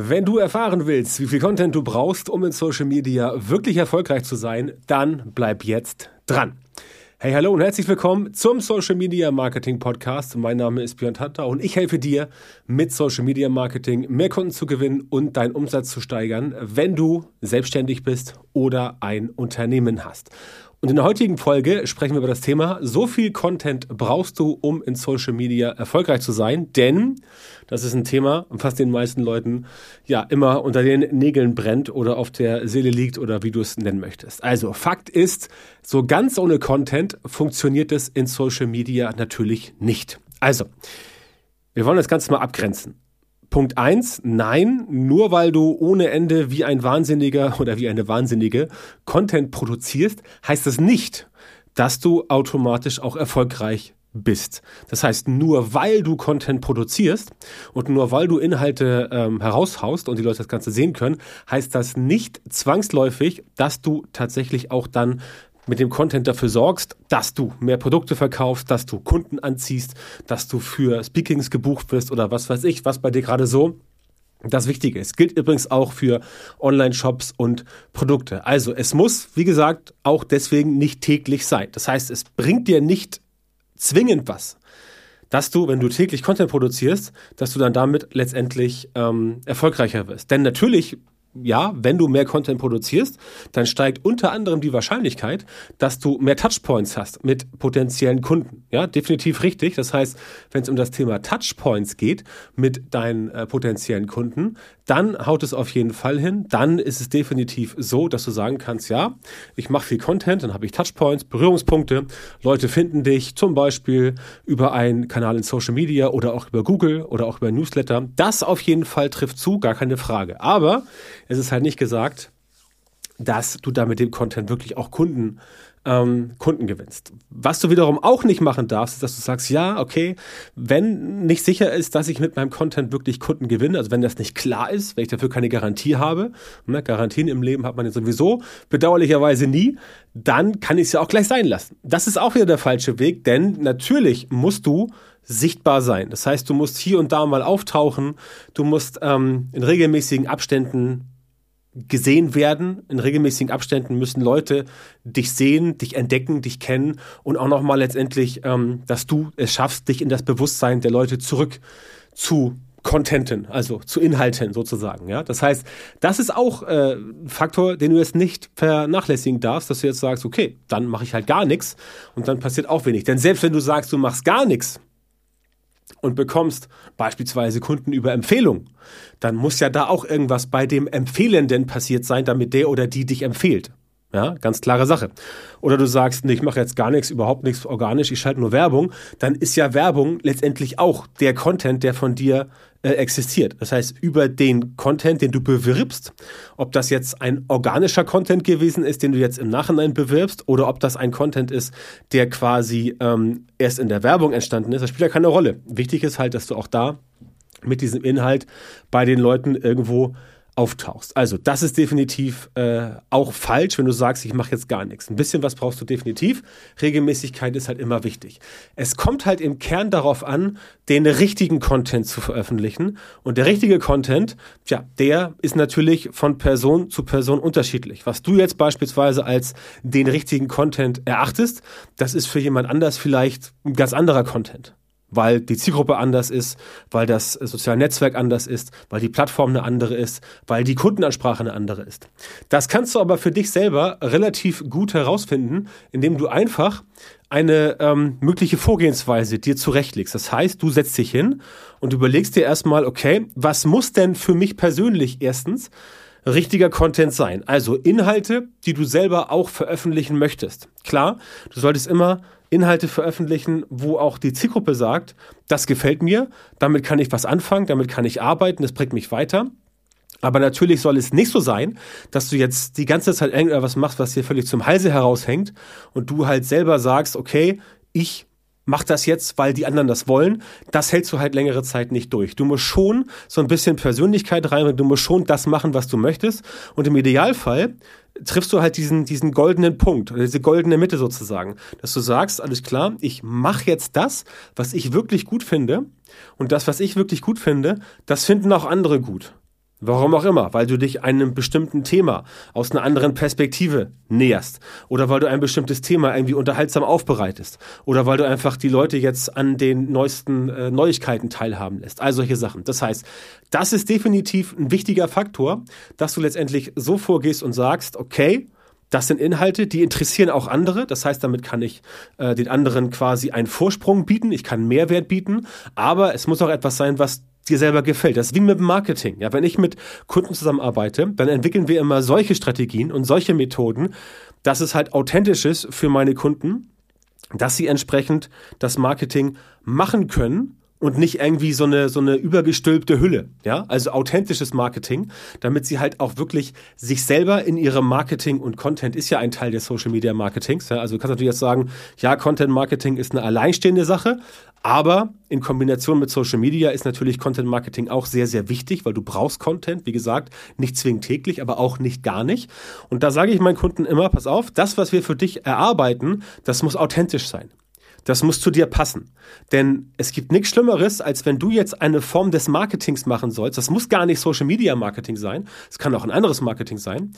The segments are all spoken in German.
Wenn du erfahren willst, wie viel Content du brauchst, um in Social Media wirklich erfolgreich zu sein, dann bleib jetzt dran. Hey, hallo und herzlich willkommen zum Social Media Marketing Podcast. Mein Name ist Björn Tatter und ich helfe dir mit Social Media Marketing mehr Kunden zu gewinnen und deinen Umsatz zu steigern, wenn du selbstständig bist oder ein Unternehmen hast. Und in der heutigen Folge sprechen wir über das Thema, so viel Content brauchst du, um in Social Media erfolgreich zu sein, denn das ist ein Thema, was den meisten Leuten ja immer unter den Nägeln brennt oder auf der Seele liegt oder wie du es nennen möchtest. Also Fakt ist, so ganz ohne Content funktioniert es in Social Media natürlich nicht. Also, wir wollen das Ganze mal abgrenzen. Punkt eins: nein, nur weil du ohne Ende wie ein Wahnsinniger oder wie eine Wahnsinnige Content produzierst, heißt das nicht, dass du automatisch auch erfolgreich bist. Das heißt, nur weil du Content produzierst und nur weil du Inhalte ähm, heraushaust und die Leute das Ganze sehen können, heißt das nicht zwangsläufig, dass du tatsächlich auch dann mit dem Content dafür sorgst, dass du mehr Produkte verkaufst, dass du Kunden anziehst, dass du für Speakings gebucht wirst oder was weiß ich, was bei dir gerade so das Wichtige ist. Gilt übrigens auch für Online-Shops und Produkte. Also es muss, wie gesagt, auch deswegen nicht täglich sein. Das heißt, es bringt dir nicht zwingend was, dass du, wenn du täglich Content produzierst, dass du dann damit letztendlich ähm, erfolgreicher wirst. Denn natürlich ja, wenn du mehr Content produzierst, dann steigt unter anderem die Wahrscheinlichkeit, dass du mehr Touchpoints hast mit potenziellen Kunden. Ja, definitiv richtig. Das heißt, wenn es um das Thema Touchpoints geht mit deinen äh, potenziellen Kunden, dann haut es auf jeden Fall hin. Dann ist es definitiv so, dass du sagen kannst, ja, ich mache viel Content, dann habe ich Touchpoints, Berührungspunkte. Leute finden dich zum Beispiel über einen Kanal in Social Media oder auch über Google oder auch über Newsletter. Das auf jeden Fall trifft zu, gar keine Frage. Aber es ist halt nicht gesagt, dass du da mit dem Content wirklich auch Kunden ähm, Kunden gewinnst. Was du wiederum auch nicht machen darfst, ist, dass du sagst, ja, okay, wenn nicht sicher ist, dass ich mit meinem Content wirklich Kunden gewinne, also wenn das nicht klar ist, wenn ich dafür keine Garantie habe, ne, Garantien im Leben hat man ja sowieso bedauerlicherweise nie, dann kann ich es ja auch gleich sein lassen. Das ist auch wieder der falsche Weg, denn natürlich musst du sichtbar sein. Das heißt, du musst hier und da mal auftauchen, du musst ähm, in regelmäßigen Abständen gesehen werden. In regelmäßigen Abständen müssen Leute dich sehen, dich entdecken, dich kennen und auch nochmal letztendlich, ähm, dass du es schaffst, dich in das Bewusstsein der Leute zurück zu Contenten, also zu Inhalten sozusagen. Ja, das heißt, das ist auch äh, ein Faktor, den du jetzt nicht vernachlässigen darfst, dass du jetzt sagst, okay, dann mache ich halt gar nichts und dann passiert auch wenig. Denn selbst wenn du sagst, du machst gar nichts, und bekommst beispielsweise Kunden über Empfehlung, dann muss ja da auch irgendwas bei dem Empfehlenden passiert sein, damit der oder die dich empfiehlt. Ja, ganz klare Sache. Oder du sagst, nee, ich mache jetzt gar nichts, überhaupt nichts organisch, ich schalte nur Werbung, dann ist ja Werbung letztendlich auch der Content, der von dir äh, existiert. Das heißt, über den Content, den du bewirbst, ob das jetzt ein organischer Content gewesen ist, den du jetzt im Nachhinein bewirbst, oder ob das ein Content ist, der quasi ähm, erst in der Werbung entstanden ist, das spielt ja keine Rolle. Wichtig ist halt, dass du auch da mit diesem Inhalt bei den Leuten irgendwo auftauchst. Also das ist definitiv äh, auch falsch, wenn du sagst, ich mache jetzt gar nichts. Ein bisschen was brauchst du definitiv. Regelmäßigkeit ist halt immer wichtig. Es kommt halt im Kern darauf an, den richtigen Content zu veröffentlichen. Und der richtige Content, ja, der ist natürlich von Person zu Person unterschiedlich. Was du jetzt beispielsweise als den richtigen Content erachtest, das ist für jemand anders vielleicht ein ganz anderer Content weil die Zielgruppe anders ist, weil das soziale Netzwerk anders ist, weil die Plattform eine andere ist, weil die Kundenansprache eine andere ist. Das kannst du aber für dich selber relativ gut herausfinden, indem du einfach eine ähm, mögliche Vorgehensweise dir zurechtlegst. Das heißt, du setzt dich hin und überlegst dir erstmal, okay, was muss denn für mich persönlich erstens richtiger Content sein? Also Inhalte, die du selber auch veröffentlichen möchtest. Klar, du solltest immer Inhalte veröffentlichen, wo auch die Zielgruppe sagt, das gefällt mir, damit kann ich was anfangen, damit kann ich arbeiten, das bringt mich weiter. Aber natürlich soll es nicht so sein, dass du jetzt die ganze Zeit irgendwas machst, was dir völlig zum Halse heraushängt und du halt selber sagst, okay, ich mach das jetzt, weil die anderen das wollen. Das hältst du halt längere Zeit nicht durch. Du musst schon so ein bisschen Persönlichkeit rein, du musst schon das machen, was du möchtest. Und im Idealfall triffst du halt diesen, diesen goldenen Punkt diese goldene Mitte sozusagen, dass du sagst, alles klar, ich mache jetzt das, was ich wirklich gut finde und das, was ich wirklich gut finde, das finden auch andere gut. Warum auch immer, weil du dich einem bestimmten Thema aus einer anderen Perspektive näherst oder weil du ein bestimmtes Thema irgendwie unterhaltsam aufbereitest oder weil du einfach die Leute jetzt an den neuesten äh, Neuigkeiten teilhaben lässt. All solche Sachen. Das heißt, das ist definitiv ein wichtiger Faktor, dass du letztendlich so vorgehst und sagst, okay, das sind Inhalte, die interessieren auch andere. Das heißt, damit kann ich äh, den anderen quasi einen Vorsprung bieten, ich kann Mehrwert bieten, aber es muss auch etwas sein, was dir selber gefällt. Das ist wie mit Marketing. Ja, wenn ich mit Kunden zusammenarbeite, dann entwickeln wir immer solche Strategien und solche Methoden, dass es halt authentisch ist für meine Kunden, dass sie entsprechend das Marketing machen können und nicht irgendwie so eine, so eine übergestülpte Hülle, ja, also authentisches Marketing, damit sie halt auch wirklich sich selber in ihrem Marketing und Content ist ja ein Teil des Social Media Marketings, ja, also du kannst natürlich jetzt sagen, ja, Content Marketing ist eine alleinstehende Sache, aber in Kombination mit Social Media ist natürlich Content Marketing auch sehr, sehr wichtig, weil du brauchst Content, wie gesagt, nicht zwingend täglich, aber auch nicht gar nicht. Und da sage ich meinen Kunden immer, pass auf, das, was wir für dich erarbeiten, das muss authentisch sein. Das muss zu dir passen. Denn es gibt nichts Schlimmeres, als wenn du jetzt eine Form des Marketings machen sollst. Das muss gar nicht Social Media Marketing sein. Es kann auch ein anderes Marketing sein,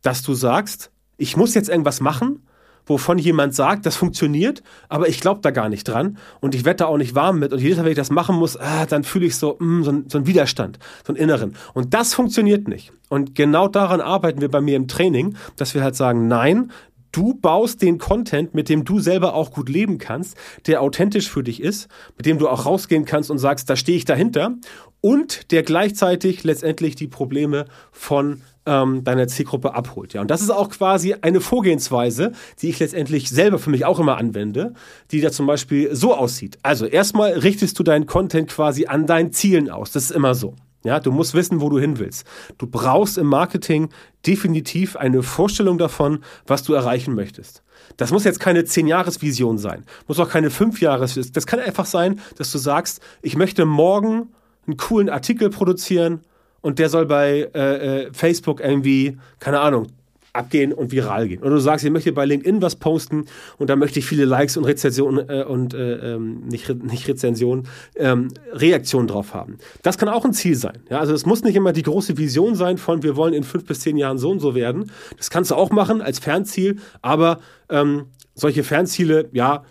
dass du sagst, ich muss jetzt irgendwas machen, wovon jemand sagt, das funktioniert, aber ich glaube da gar nicht dran und ich da auch nicht warm mit und jedes Mal, wenn ich das machen muss, ah, dann fühle ich so, mm, so, so einen Widerstand, so einen inneren. Und das funktioniert nicht. Und genau daran arbeiten wir bei mir im Training, dass wir halt sagen, nein, du baust den Content, mit dem du selber auch gut leben kannst, der authentisch für dich ist, mit dem du auch rausgehen kannst und sagst, da stehe ich dahinter und der gleichzeitig letztendlich die Probleme von ähm, deiner Zielgruppe abholt. Ja, und das ist auch quasi eine Vorgehensweise, die ich letztendlich selber für mich auch immer anwende, die da zum Beispiel so aussieht. Also erstmal richtest du deinen Content quasi an deinen Zielen aus. Das ist immer so. Ja, du musst wissen, wo du hin willst. Du brauchst im Marketing definitiv eine Vorstellung davon, was du erreichen möchtest. Das muss jetzt keine 10-Jahres-Vision sein, muss auch keine 5-Jahres. Das kann einfach sein, dass du sagst, ich möchte morgen einen coolen Artikel produzieren und der soll bei äh, äh, Facebook irgendwie, keine Ahnung, abgehen und viral gehen. Oder du sagst, ich möchte bei LinkedIn was posten und da möchte ich viele Likes und Rezensionen äh, und äh, ähm, nicht, nicht Rezensionen, ähm, Reaktionen drauf haben. Das kann auch ein Ziel sein. Ja, also es muss nicht immer die große Vision sein von wir wollen in fünf bis zehn Jahren so und so werden. Das kannst du auch machen als Fernziel, aber ähm, solche Fernziele, ja,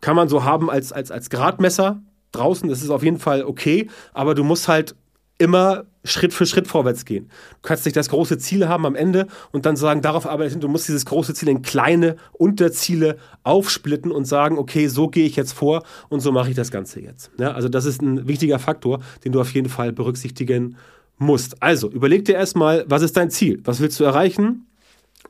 kann man so haben als, als, als Gradmesser draußen. Das ist auf jeden Fall okay, aber du musst halt immer Schritt für Schritt vorwärts gehen. Du kannst nicht das große Ziel haben am Ende und dann sagen, darauf arbeite ich. Du musst dieses große Ziel in kleine Unterziele aufsplitten und sagen, okay, so gehe ich jetzt vor und so mache ich das Ganze jetzt. Ja, also das ist ein wichtiger Faktor, den du auf jeden Fall berücksichtigen musst. Also überleg dir erstmal, was ist dein Ziel? Was willst du erreichen?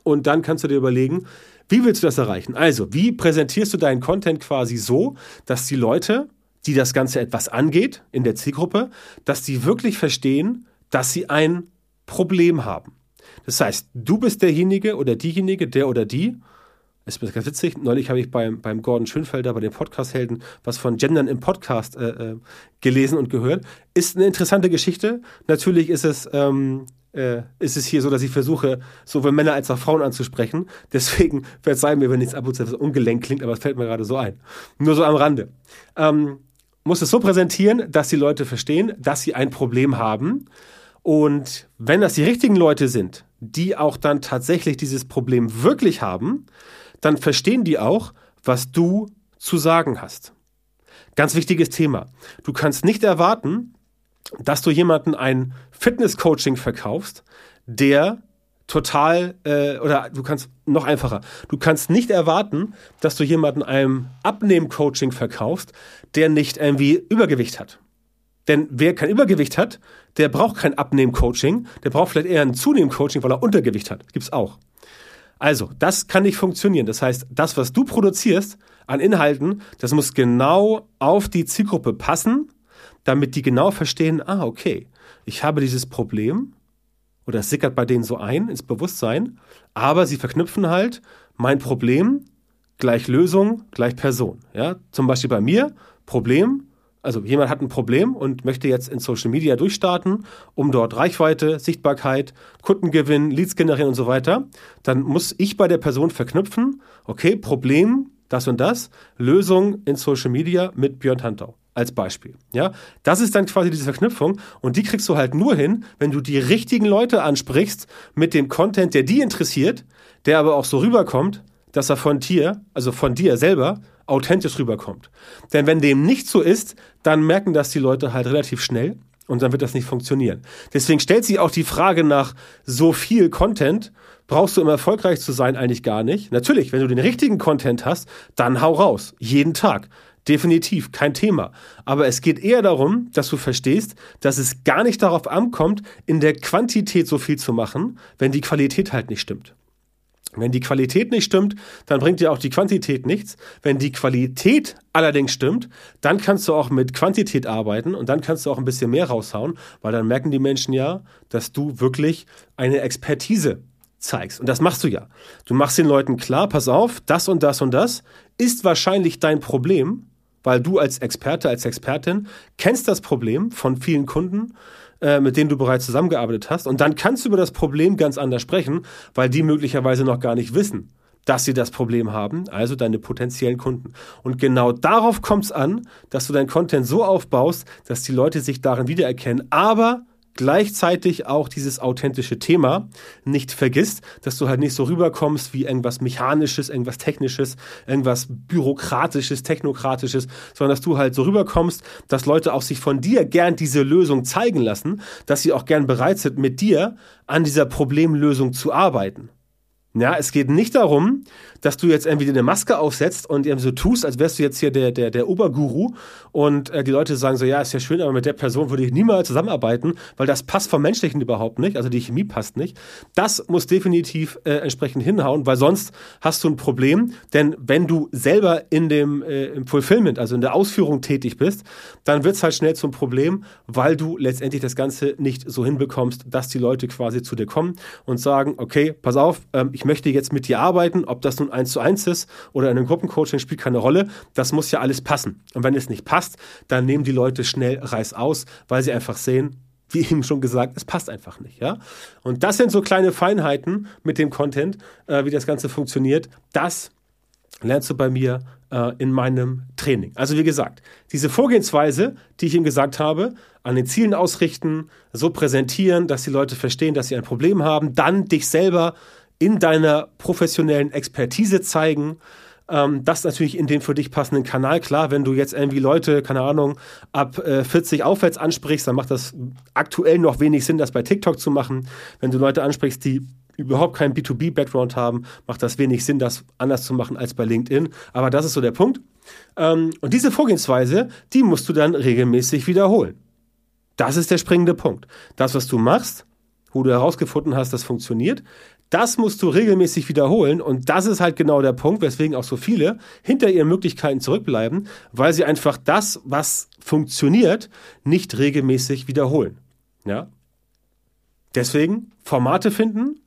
Und dann kannst du dir überlegen, wie willst du das erreichen? Also, wie präsentierst du deinen Content quasi so, dass die Leute die das Ganze etwas angeht in der Zielgruppe, dass die wirklich verstehen, dass sie ein Problem haben. Das heißt, du bist derjenige oder diejenige, der oder die, ist ganz witzig, neulich habe ich beim, beim Gordon Schönfelder, bei den Podcast-Helden, was von Gendern im Podcast äh, äh, gelesen und gehört. Ist eine interessante Geschichte. Natürlich ist es, ähm, äh, ist es hier so, dass ich versuche, sowohl Männer als auch Frauen anzusprechen. Deswegen verzeihen mir, wenn es ab und zu etwas ungelenk klingt, aber es fällt mir gerade so ein. Nur so am Rande. Ähm, muss es so präsentieren, dass die Leute verstehen, dass sie ein Problem haben. Und wenn das die richtigen Leute sind, die auch dann tatsächlich dieses Problem wirklich haben, dann verstehen die auch, was du zu sagen hast. Ganz wichtiges Thema. Du kannst nicht erwarten, dass du jemanden ein Fitness-Coaching verkaufst, der total, äh, oder du kannst noch einfacher, du kannst nicht erwarten, dass du jemanden einem Abnehmen-Coaching verkaufst, der nicht irgendwie Übergewicht hat. Denn wer kein Übergewicht hat, der braucht kein Abnehmen-Coaching, der braucht vielleicht eher ein Zunehmen-Coaching, weil er Untergewicht hat. Gibt's auch. Also, das kann nicht funktionieren. Das heißt, das, was du produzierst an Inhalten, das muss genau auf die Zielgruppe passen, damit die genau verstehen, ah, okay, ich habe dieses Problem, oder es sickert bei denen so ein ins Bewusstsein, aber sie verknüpfen halt mein Problem gleich Lösung gleich Person. Ja? Zum Beispiel bei mir Problem, also jemand hat ein Problem und möchte jetzt in Social Media durchstarten, um dort Reichweite, Sichtbarkeit, Kundengewinn, Leads generieren und so weiter, dann muss ich bei der Person verknüpfen, okay, Problem, das und das, Lösung in Social Media mit Björn Tantau. als Beispiel. Ja, das ist dann quasi diese Verknüpfung und die kriegst du halt nur hin, wenn du die richtigen Leute ansprichst mit dem Content, der die interessiert, der aber auch so rüberkommt, dass er von dir, also von dir selber, authentisch rüberkommt. Denn wenn dem nicht so ist, dann merken das die Leute halt relativ schnell und dann wird das nicht funktionieren. Deswegen stellt sich auch die Frage nach so viel Content, brauchst du, um erfolgreich zu sein, eigentlich gar nicht. Natürlich, wenn du den richtigen Content hast, dann hau raus. Jeden Tag. Definitiv, kein Thema. Aber es geht eher darum, dass du verstehst, dass es gar nicht darauf ankommt, in der Quantität so viel zu machen, wenn die Qualität halt nicht stimmt. Wenn die Qualität nicht stimmt, dann bringt dir auch die Quantität nichts. Wenn die Qualität allerdings stimmt, dann kannst du auch mit Quantität arbeiten und dann kannst du auch ein bisschen mehr raushauen, weil dann merken die Menschen ja, dass du wirklich eine Expertise zeigst. Und das machst du ja. Du machst den Leuten klar, pass auf, das und das und das ist wahrscheinlich dein Problem weil du als Experte, als Expertin kennst das Problem von vielen Kunden, äh, mit denen du bereits zusammengearbeitet hast. Und dann kannst du über das Problem ganz anders sprechen, weil die möglicherweise noch gar nicht wissen, dass sie das Problem haben, also deine potenziellen Kunden. Und genau darauf kommt es an, dass du deinen Content so aufbaust, dass die Leute sich darin wiedererkennen, aber gleichzeitig auch dieses authentische Thema nicht vergisst, dass du halt nicht so rüberkommst wie irgendwas Mechanisches, irgendwas Technisches, irgendwas Bürokratisches, Technokratisches, sondern dass du halt so rüberkommst, dass Leute auch sich von dir gern diese Lösung zeigen lassen, dass sie auch gern bereit sind, mit dir an dieser Problemlösung zu arbeiten. Ja, es geht nicht darum, dass du jetzt irgendwie eine Maske aufsetzt und irgendwie so tust, als wärst du jetzt hier der, der, der Oberguru und äh, die Leute sagen so, ja, ist ja schön, aber mit der Person würde ich niemals zusammenarbeiten, weil das passt vom Menschlichen überhaupt nicht, also die Chemie passt nicht. Das muss definitiv äh, entsprechend hinhauen, weil sonst hast du ein Problem, denn wenn du selber in dem äh, im Fulfillment, also in der Ausführung tätig bist, dann wird es halt schnell zum Problem, weil du letztendlich das Ganze nicht so hinbekommst, dass die Leute quasi zu dir kommen und sagen, okay, pass auf, ähm, ich ich möchte jetzt mit dir arbeiten, ob das nun eins zu eins ist oder in einem Gruppencoaching spielt keine Rolle. Das muss ja alles passen. Und wenn es nicht passt, dann nehmen die Leute schnell Reiß aus, weil sie einfach sehen, wie eben schon gesagt, es passt einfach nicht. Ja? Und das sind so kleine Feinheiten mit dem Content, äh, wie das Ganze funktioniert. Das lernst du bei mir äh, in meinem Training. Also wie gesagt, diese Vorgehensweise, die ich Ihnen gesagt habe, an den Zielen ausrichten, so präsentieren, dass die Leute verstehen, dass sie ein Problem haben, dann dich selber in deiner professionellen Expertise zeigen. Ähm, das natürlich in den für dich passenden Kanal. Klar, wenn du jetzt irgendwie Leute, keine Ahnung, ab äh, 40 aufwärts ansprichst, dann macht das aktuell noch wenig Sinn, das bei TikTok zu machen. Wenn du Leute ansprichst, die überhaupt keinen B2B-Background haben, macht das wenig Sinn, das anders zu machen als bei LinkedIn. Aber das ist so der Punkt. Ähm, und diese Vorgehensweise, die musst du dann regelmäßig wiederholen. Das ist der springende Punkt. Das, was du machst, wo du herausgefunden hast, das funktioniert, das musst du regelmäßig wiederholen und das ist halt genau der Punkt, weswegen auch so viele hinter ihren Möglichkeiten zurückbleiben, weil sie einfach das, was funktioniert, nicht regelmäßig wiederholen. Ja? Deswegen Formate finden,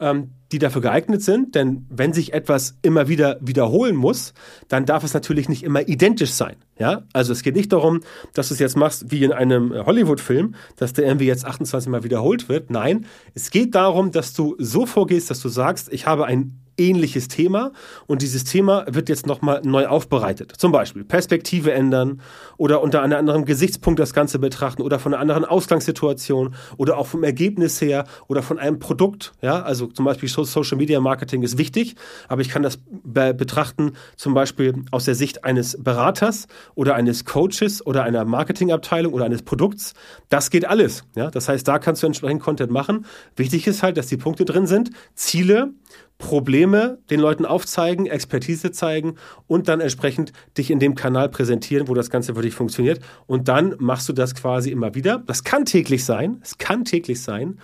ähm, die dafür geeignet sind. Denn wenn sich etwas immer wieder wiederholen muss, dann darf es natürlich nicht immer identisch sein. Ja, also es geht nicht darum, dass du es jetzt machst wie in einem Hollywood-Film, dass der irgendwie jetzt 28 Mal wiederholt wird. Nein, es geht darum, dass du so vorgehst, dass du sagst, ich habe ein ähnliches Thema und dieses Thema wird jetzt nochmal neu aufbereitet. Zum Beispiel Perspektive ändern oder unter einem anderen Gesichtspunkt das Ganze betrachten oder von einer anderen Ausgangssituation oder auch vom Ergebnis her oder von einem Produkt. Ja, also zum Beispiel Social Media Marketing ist wichtig, aber ich kann das be betrachten zum Beispiel aus der Sicht eines Beraters oder eines Coaches oder einer Marketingabteilung oder eines Produkts. Das geht alles. Ja, das heißt, da kannst du entsprechend Content machen. Wichtig ist halt, dass die Punkte drin sind, Ziele, Probleme den Leuten aufzeigen, Expertise zeigen und dann entsprechend dich in dem Kanal präsentieren, wo das Ganze für dich funktioniert. Und dann machst du das quasi immer wieder. Das kann täglich sein, es kann täglich sein,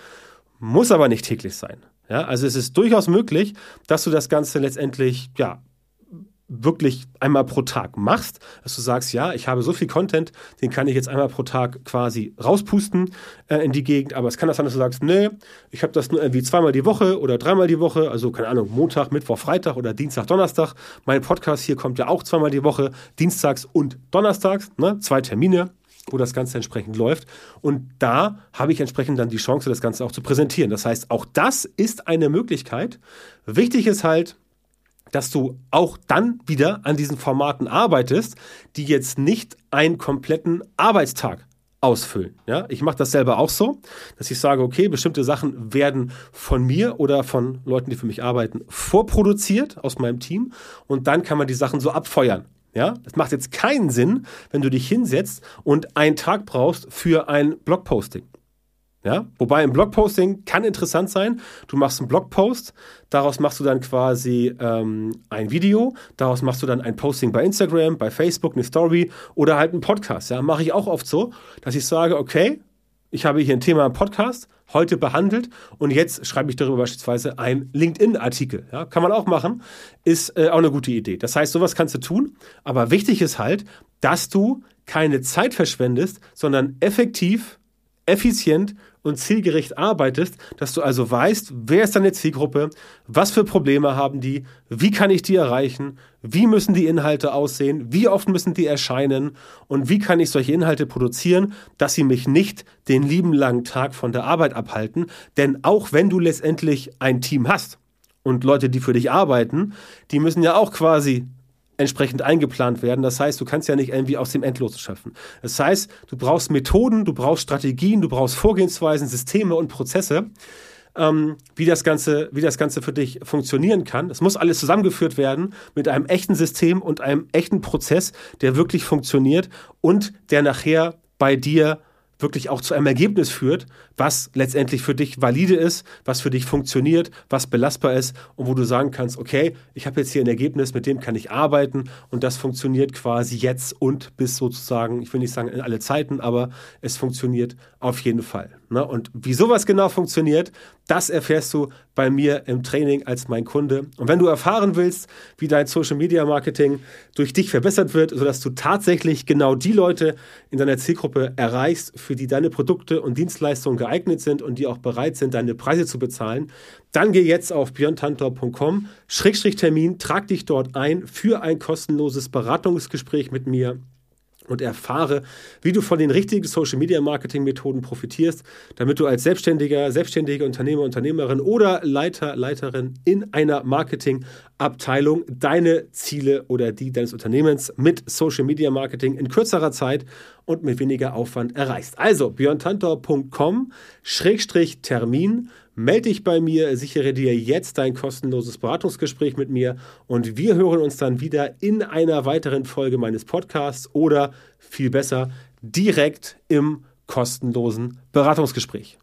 muss aber nicht täglich sein. Ja, also es ist durchaus möglich, dass du das Ganze letztendlich ja, wirklich einmal pro Tag machst, dass du sagst, ja, ich habe so viel Content, den kann ich jetzt einmal pro Tag quasi rauspusten äh, in die Gegend, aber es kann das sein, dass du sagst, nee, ich habe das nur irgendwie zweimal die Woche oder dreimal die Woche, also keine Ahnung, Montag, Mittwoch, Freitag oder Dienstag, Donnerstag. Mein Podcast hier kommt ja auch zweimal die Woche, Dienstags und Donnerstags, ne, zwei Termine, wo das Ganze entsprechend läuft. Und da habe ich entsprechend dann die Chance, das Ganze auch zu präsentieren. Das heißt, auch das ist eine Möglichkeit. Wichtig ist halt, dass du auch dann wieder an diesen Formaten arbeitest, die jetzt nicht einen kompletten Arbeitstag ausfüllen. Ja, ich mache das selber auch so, dass ich sage, okay, bestimmte Sachen werden von mir oder von Leuten, die für mich arbeiten, vorproduziert aus meinem Team und dann kann man die Sachen so abfeuern. Ja, es macht jetzt keinen Sinn, wenn du dich hinsetzt und einen Tag brauchst für ein Blogposting. Ja, wobei ein Blogposting kann interessant sein. Du machst einen Blogpost, daraus machst du dann quasi ähm, ein Video, daraus machst du dann ein Posting bei Instagram, bei Facebook, eine Story oder halt einen Podcast. Ja, mache ich auch oft so, dass ich sage, okay, ich habe hier ein Thema im Podcast heute behandelt und jetzt schreibe ich darüber beispielsweise einen LinkedIn-Artikel. Ja, kann man auch machen, ist äh, auch eine gute Idee. Das heißt, sowas kannst du tun, aber wichtig ist halt, dass du keine Zeit verschwendest, sondern effektiv, effizient und zielgericht arbeitest, dass du also weißt, wer ist deine Zielgruppe, was für Probleme haben die, wie kann ich die erreichen, wie müssen die Inhalte aussehen, wie oft müssen die erscheinen und wie kann ich solche Inhalte produzieren, dass sie mich nicht den lieben langen Tag von der Arbeit abhalten. Denn auch wenn du letztendlich ein Team hast und Leute, die für dich arbeiten, die müssen ja auch quasi entsprechend eingeplant werden. Das heißt, du kannst ja nicht irgendwie aus dem Endlosen schaffen. Das heißt, du brauchst Methoden, du brauchst Strategien, du brauchst Vorgehensweisen, Systeme und Prozesse, ähm, wie, das Ganze, wie das Ganze für dich funktionieren kann. Es muss alles zusammengeführt werden mit einem echten System und einem echten Prozess, der wirklich funktioniert und der nachher bei dir wirklich auch zu einem Ergebnis führt, was letztendlich für dich valide ist, was für dich funktioniert, was belastbar ist und wo du sagen kannst, okay, ich habe jetzt hier ein Ergebnis, mit dem kann ich arbeiten und das funktioniert quasi jetzt und bis sozusagen, ich will nicht sagen in alle Zeiten, aber es funktioniert auf jeden Fall. Ne? Und wie sowas genau funktioniert, das erfährst du bei mir im Training als mein Kunde. Und wenn du erfahren willst, wie dein Social Media Marketing durch dich verbessert wird, sodass du tatsächlich genau die Leute in deiner Zielgruppe erreichst, für die deine Produkte und Dienstleistungen geeignet sind und die auch bereit sind, deine Preise zu bezahlen, dann geh jetzt auf björntantor.com, Schrägstrich Termin, trag dich dort ein für ein kostenloses Beratungsgespräch mit mir und erfahre, wie du von den richtigen Social Media Marketing Methoden profitierst, damit du als Selbstständiger, selbstständige Unternehmer, Unternehmerin oder Leiter, Leiterin in einer Marketingabteilung deine Ziele oder die deines Unternehmens mit Social Media Marketing in kürzerer Zeit und mit weniger Aufwand erreichst. Also björntantor.com Schrägstrich Termin Melde dich bei mir, sichere dir jetzt dein kostenloses Beratungsgespräch mit mir und wir hören uns dann wieder in einer weiteren Folge meines Podcasts oder viel besser direkt im kostenlosen Beratungsgespräch.